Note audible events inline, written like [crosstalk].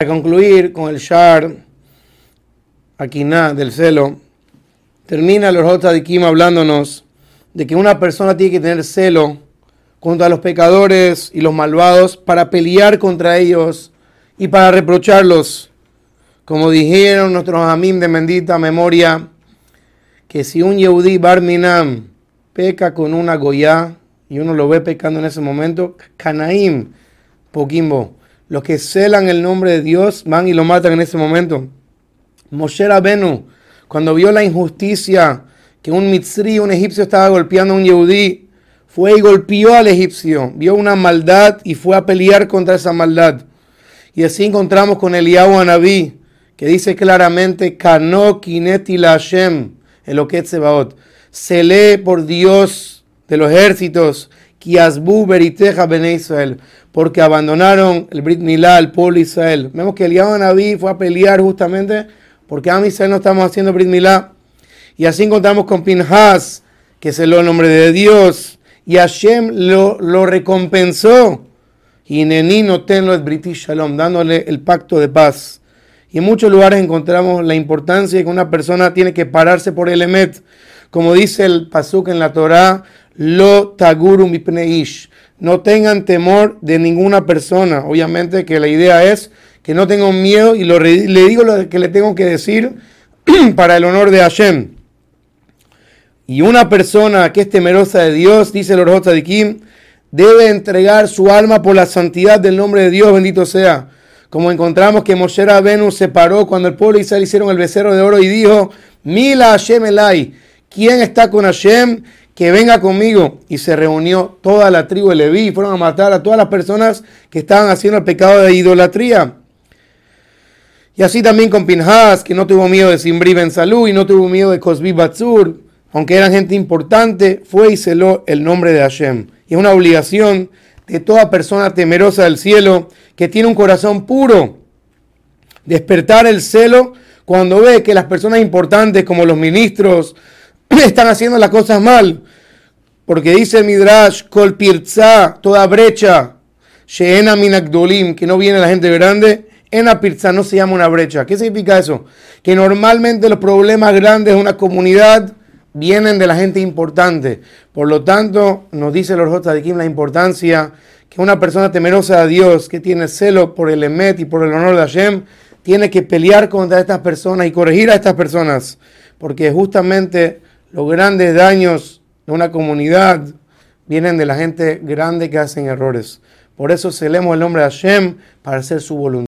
Para concluir con el Shar, Akiná del celo, termina el Kim hablándonos de que una persona tiene que tener celo contra los pecadores y los malvados para pelear contra ellos y para reprocharlos. Como dijeron nuestros amim de bendita memoria, que si un Yehudi Barminam peca con una Goya y uno lo ve pecando en ese momento, Canaim, Poquimbo los que celan el nombre de Dios van y lo matan en ese momento. Moshe Rabenu, cuando vio la injusticia que un mitzri, un egipcio, estaba golpeando a un yehudí, fue y golpeó al egipcio, vio una maldad y fue a pelear contra esa maldad. Y así encontramos con Eliyahu Anabí, que dice claramente, Kano kineti la Hashem, Eloket Sebaot. Se lee por Dios de los ejércitos, Israel porque abandonaron el Brit Milá, el pueblo Israel. Vemos que el Naví fue a pelear justamente porque a Israel no estamos haciendo Brit Milá. Y así encontramos con Pinhas, que es el nombre de Dios, y Hashem lo, lo recompensó. Y Neni no tenlo el British Shalom, dándole el pacto de paz. Y en muchos lugares encontramos la importancia de que una persona tiene que pararse por el Emet. Como dice el Pasuk en la Torah, Lo Tagurum Ipneish no tengan temor de ninguna persona. Obviamente que la idea es que no tengan miedo y le digo lo que le tengo que decir [clears throat] para el honor de Hashem. Y una persona que es temerosa de Dios, dice el Orjot Kim, debe entregar su alma por la santidad del nombre de Dios, bendito sea. Como encontramos que Moshe Venus se paró cuando el pueblo de Israel hicieron el becerro de oro y dijo, Mila Hashem Elai, ¿quién está con Hashem? Que venga conmigo. Y se reunió toda la tribu de Leví y fueron a matar a todas las personas que estaban haciendo el pecado de idolatría. Y así también con Pinhas, que no tuvo miedo de Simbri Ben Salú y no tuvo miedo de Cosbi Batsur, aunque eran gente importante, fue y celó el nombre de Hashem. Y es una obligación de toda persona temerosa del cielo que tiene un corazón puro, despertar el celo cuando ve que las personas importantes como los ministros, [laughs] están haciendo las cosas mal. Porque dice Midrash, Kol Pirza, toda brecha, Sheena Minakdolim, que no viene la gente grande, Ena Pirza no se llama una brecha. ¿Qué significa eso? Que normalmente los problemas grandes de una comunidad vienen de la gente importante. Por lo tanto, nos dice el Orjota de Kim la importancia que una persona temerosa de Dios, que tiene celo por el Emet y por el honor de Hashem, tiene que pelear contra estas personas y corregir a estas personas. Porque justamente los grandes daños de una comunidad vienen de la gente grande que hacen errores. Por eso celemos el nombre de Hashem para hacer su voluntad.